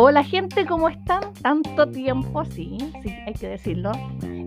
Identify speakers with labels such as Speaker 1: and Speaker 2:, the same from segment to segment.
Speaker 1: Hola gente, ¿cómo están? Tanto tiempo, sí, sí, hay que decirlo.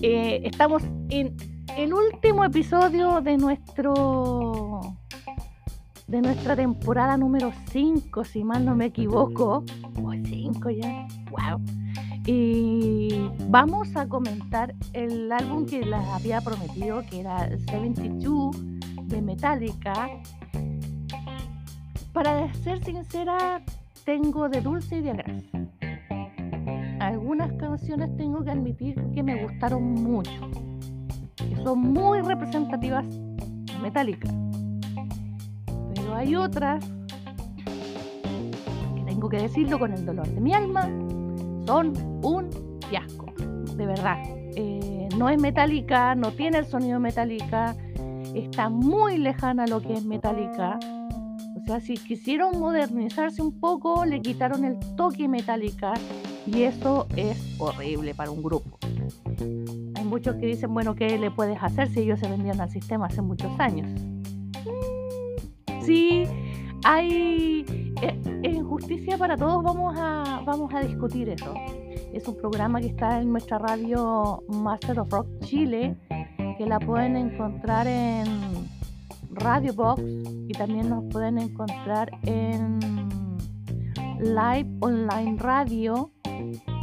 Speaker 1: Eh, estamos en el último episodio de nuestro de nuestra temporada número 5, si mal no me equivoco. O 5 ya. Wow. Y vamos a comentar el álbum que les había prometido, que era 72 de Metallica. Para ser sincera, tengo de dulce y de gras. Algunas canciones tengo que admitir que me gustaron mucho, que son muy representativas de Metallica. Pero hay otras que tengo que decirlo con el dolor de mi alma, son un fiasco, de verdad. Eh, no es metálica, no tiene el sonido metálica, está muy lejana lo que es metálica sea, si quisieron modernizarse un poco, le quitaron el toque metálica y eso es horrible para un grupo. Hay muchos que dicen, bueno, ¿qué le puedes hacer si ellos se vendían al sistema hace muchos años? Mm, sí, hay injusticia eh, para todos, vamos a, vamos a discutir eso. Es un programa que está en nuestra radio Master of Rock Chile, que la pueden encontrar en Radio Box y también nos pueden encontrar en Live Online Radio.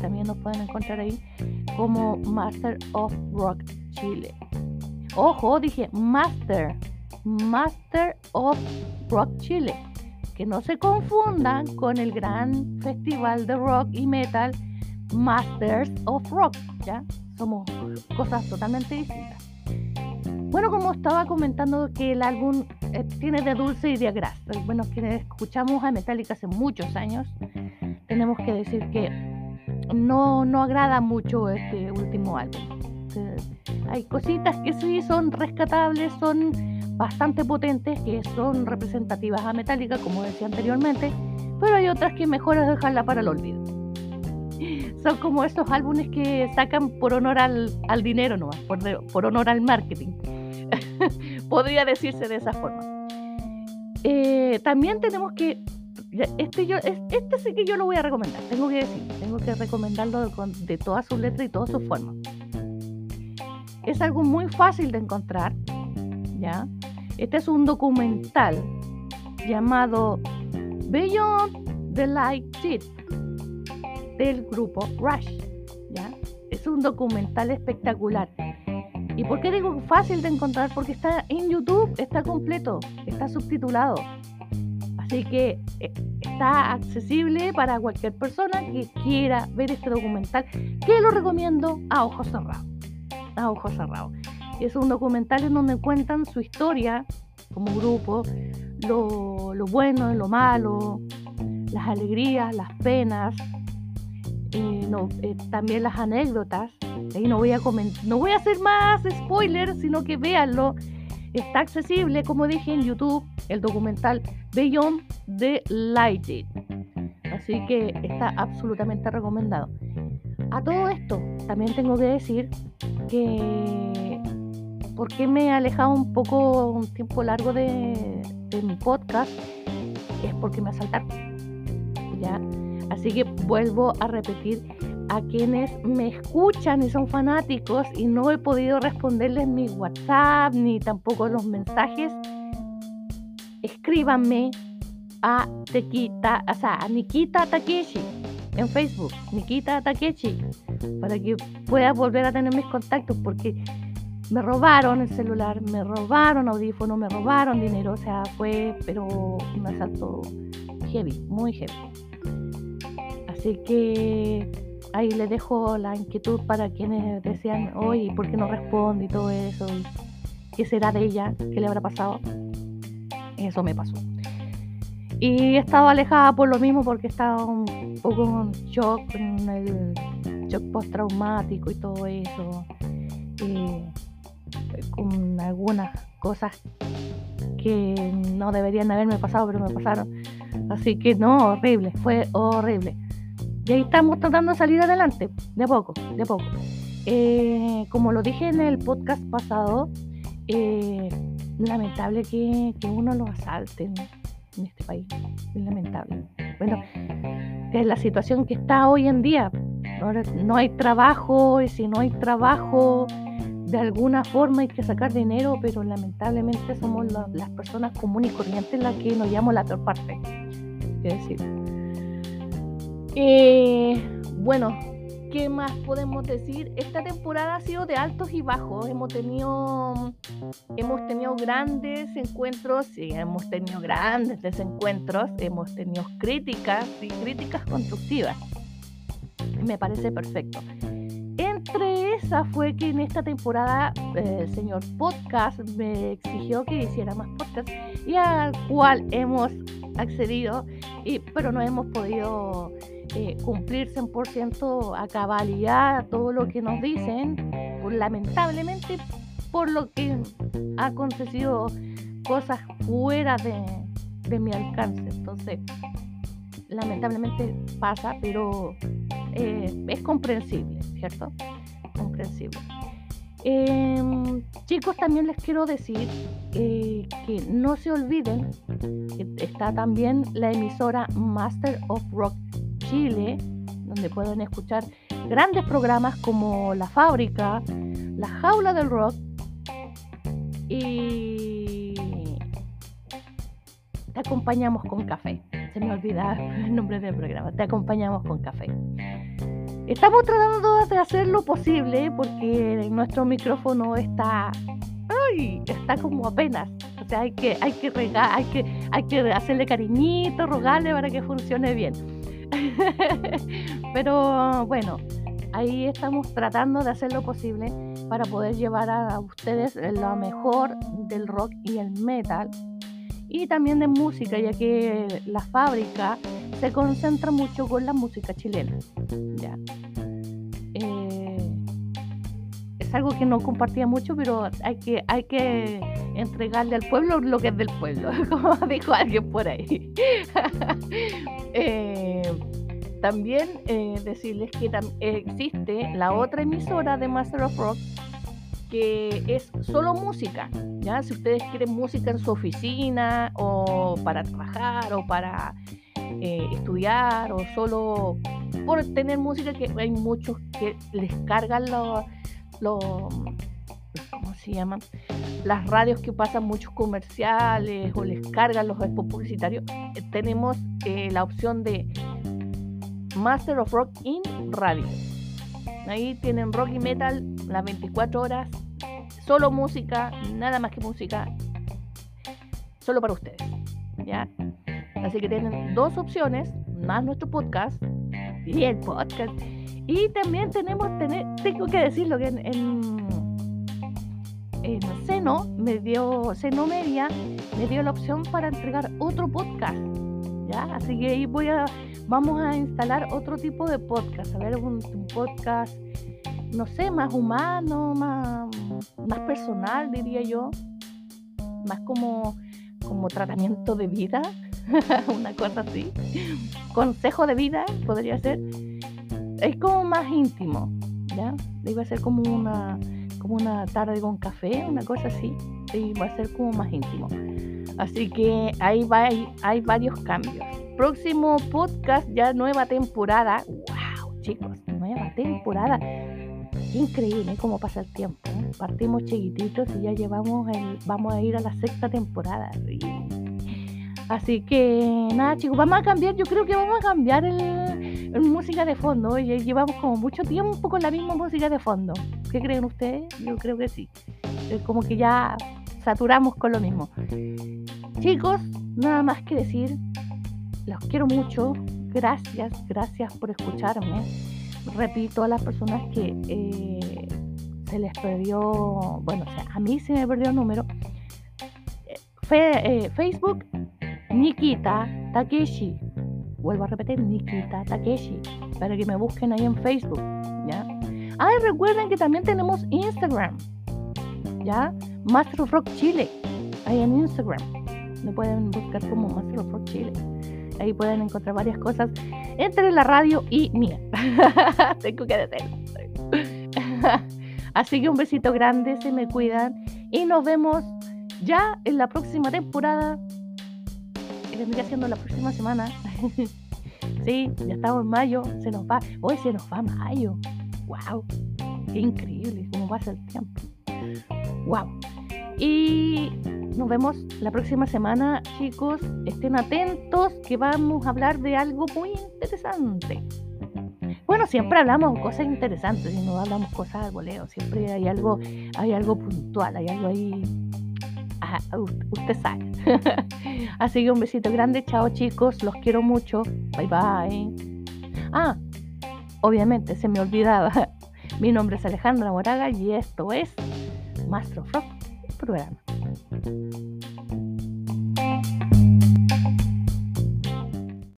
Speaker 1: También nos pueden encontrar ahí como Master of Rock Chile. Ojo, dije Master, Master of Rock Chile. Que no se confundan con el gran festival de rock y metal Masters of Rock. ¿ya? Somos cosas totalmente distintas. Bueno, como estaba comentando que el álbum eh, tiene de dulce y de gras. Bueno, quienes escuchamos a Metallica hace muchos años, tenemos que decir que no, no agrada mucho este último álbum. hay cositas que sí son rescatables, son bastante potentes, que son representativas a Metallica, como decía anteriormente, pero hay otras que mejor es dejarla para el olvido. Son como esos álbumes que sacan por honor al, dinero, no, por, por honor al marketing Podría decirse de esa forma. Eh, también tenemos que. Este, yo, este sí que yo lo voy a recomendar, tengo que decir, tengo que recomendarlo de, todas sus letras y todas sus formas. Es algo muy fácil de encontrar, ¿ya? Este es un documental llamado Beyond the Light Sheet del grupo Rush, ¿ya? Es un documental espectacular ¿Y por qué digo fácil de encontrar? Porque está en YouTube, está completo, está subtitulado. Así que eh, está accesible para cualquier persona que quiera ver este documental, que lo recomiendo a ojos cerrados. A ojos cerrados. Es un documental en donde cuentan su historia como grupo, lo, lo bueno, lo malo, las alegrías, las penas, no, eh, también las anécdotas. Y no voy a no voy a hacer más spoilers, sino que véanlo. Está accesible, como dije en YouTube, el documental Beyond the Light. Así que está absolutamente recomendado. A todo esto, también tengo que decir que porque me he alejado un poco, un tiempo largo de, de mi podcast, es porque me asaltaron. ¿Ya? Así que vuelvo a repetir a quienes me escuchan y son fanáticos y no he podido responderles mi WhatsApp ni tampoco los mensajes, escríbanme a Tequita, o sea, a Nikita Takeshi en Facebook, Nikita Takeshi, para que pueda volver a tener mis contactos porque me robaron el celular, me robaron audífono, me robaron dinero, o sea, fue pero un asalto heavy, muy heavy. Así que ahí le dejo la inquietud para quienes decían, oye, ¿por qué no responde y todo eso? ¿Qué será de ella? ¿Qué le habrá pasado? Eso me pasó. Y he estado alejada por lo mismo porque estaba un poco en shock, en el shock postraumático y todo eso. Y con algunas cosas que no deberían haberme pasado, pero me pasaron. Así que no, horrible, fue horrible. Y ahí estamos tratando de salir adelante, de poco, de poco. Eh, como lo dije en el podcast pasado, eh, lamentable que, uno lo asalte en este país. Es lamentable. Bueno, es la situación que está hoy en día. No hay trabajo y si no hay trabajo, de alguna forma hay que sacar dinero, pero lamentablemente somos las personas comunes y corrientes las que nos llamamos la peor parte. Es decir. Eh, bueno, ¿qué más podemos decir? Esta temporada ha sido de altos y bajos. Hemos tenido, hemos tenido grandes encuentros y hemos tenido grandes desencuentros. Hemos tenido críticas y críticas constructivas. Me parece perfecto. Esas fue que en esta temporada eh, el señor podcast me exigió que hiciera más podcast y al cual hemos accedido, y, pero no hemos podido eh, cumplir 100% a cabalidad todo lo que nos dicen, lamentablemente por lo que ha acontecido cosas fuera de, de mi alcance. Entonces, lamentablemente pasa, pero eh, es comprensible, ¿cierto? Em, chicos, también les quiero decir eh, que no se olviden que está también la emisora Master of Rock Chile, donde pueden escuchar grandes programas como La Fábrica, La Jaula del Rock y te acompañamos con café se me olvida el nombre del programa. Te acompañamos con café. Estamos tratando de hacer lo posible porque nuestro micrófono está, ay, está como apenas. O sea, hay que, hay que regar, hay que, hay que hacerle cariñito, rogarle para que funcione bien. Pero bueno, ahí estamos tratando de hacer lo posible para poder llevar a ustedes lo mejor del rock y el metal y también de música, ya que la fábrica se concentra mucho con la música chilena. Eh, es algo que no compartía mucho, pero hay que, hay que entregarle al pueblo lo que es del pueblo, como dijo alguien por ahí. Eh, también eh, decirles que existe la otra emisora de Master of Rock que es solo música, ¿ya? Si ustedes quieren música en su oficina o para trabajar o para eh, estudiar o solo por tener música, que hay muchos que les cargan los, ¿cómo se llaman? Las radios que pasan muchos comerciales o les cargan los spots publicitarios. Eh, tenemos eh, la opción de Master of Rock in Radio Ahí tienen rock y metal las 24 horas, solo música, nada más que música, solo para ustedes. ¿ya? Así que tienen dos opciones, más nuestro podcast y el podcast. Y también tenemos, tener, tengo que decirlo que en, en, en Seno me dio, Seno Media me dio la opción para entregar otro podcast. Así que ahí voy a vamos a instalar otro tipo de podcast, a ver, un, podcast, no sé, más humano, más, más personal, diría yo, más como, como tratamiento de vida, una cosa así, consejo de vida podría ser, es como más íntimo, ¿ya? Iba a ser como una, como una tarde con café, una cosa así, y va a ser como más íntimo. Así que ahí va, hay varios cambios próximo podcast, ya nueva temporada. ¡Wow, chicos! Nueva temporada. Increíble cómo pasa el tiempo. ¿eh? Partimos chiquititos y ya llevamos el, vamos a ir a la sexta temporada. Así que nada, chicos, vamos a cambiar. Yo creo que vamos a cambiar el, música de fondo. Llevamos como mucho tiempo con la misma música de fondo. ¿Qué creen ustedes? Yo creo que sí. Como que ya saturamos con lo mismo. Chicos, nada más que decir los quiero mucho. Gracias, gracias por escucharme. Repito a las personas que eh, se les perdió, bueno, o sea, a mí se me perdió el número. Eh, Facebook, Nikita Takeshi. Vuelvo a repetir, Nikita Takeshi, para que me busquen ahí en Facebook, ¿ya? Ah, recuerden que también tenemos Instagram, ¿ya? Master Rock Chile, ahí en Instagram. Me pueden buscar como Master of Chile. Ahí pueden encontrar varias cosas entre la radio y mía. Tengo que decir. Así que un besito grande, se me cuidan y nos vemos ya en la próxima temporada. Que vendría siendo la próxima semana. Sí, ya estamos en mayo, se nos va, hoy se nos va mayo. ¡Wow! ¡Qué increíble cómo pasa el tiempo! ¡Wow! Y nos vemos la próxima semana, chicos. Estén atentos que vamos a hablar de algo muy interesante. Bueno, siempre hablamos cosas interesantes y no hablamos cosas al voleo. Siempre hay algo, hay algo puntual, hay algo ahí. usted sabe. Así que un besito grande. Chao, chicos. Los quiero mucho. Bye, bye. Ah, obviamente se me olvidaba. Mi nombre es Alejandra Moraga y esto es Master Rock programa.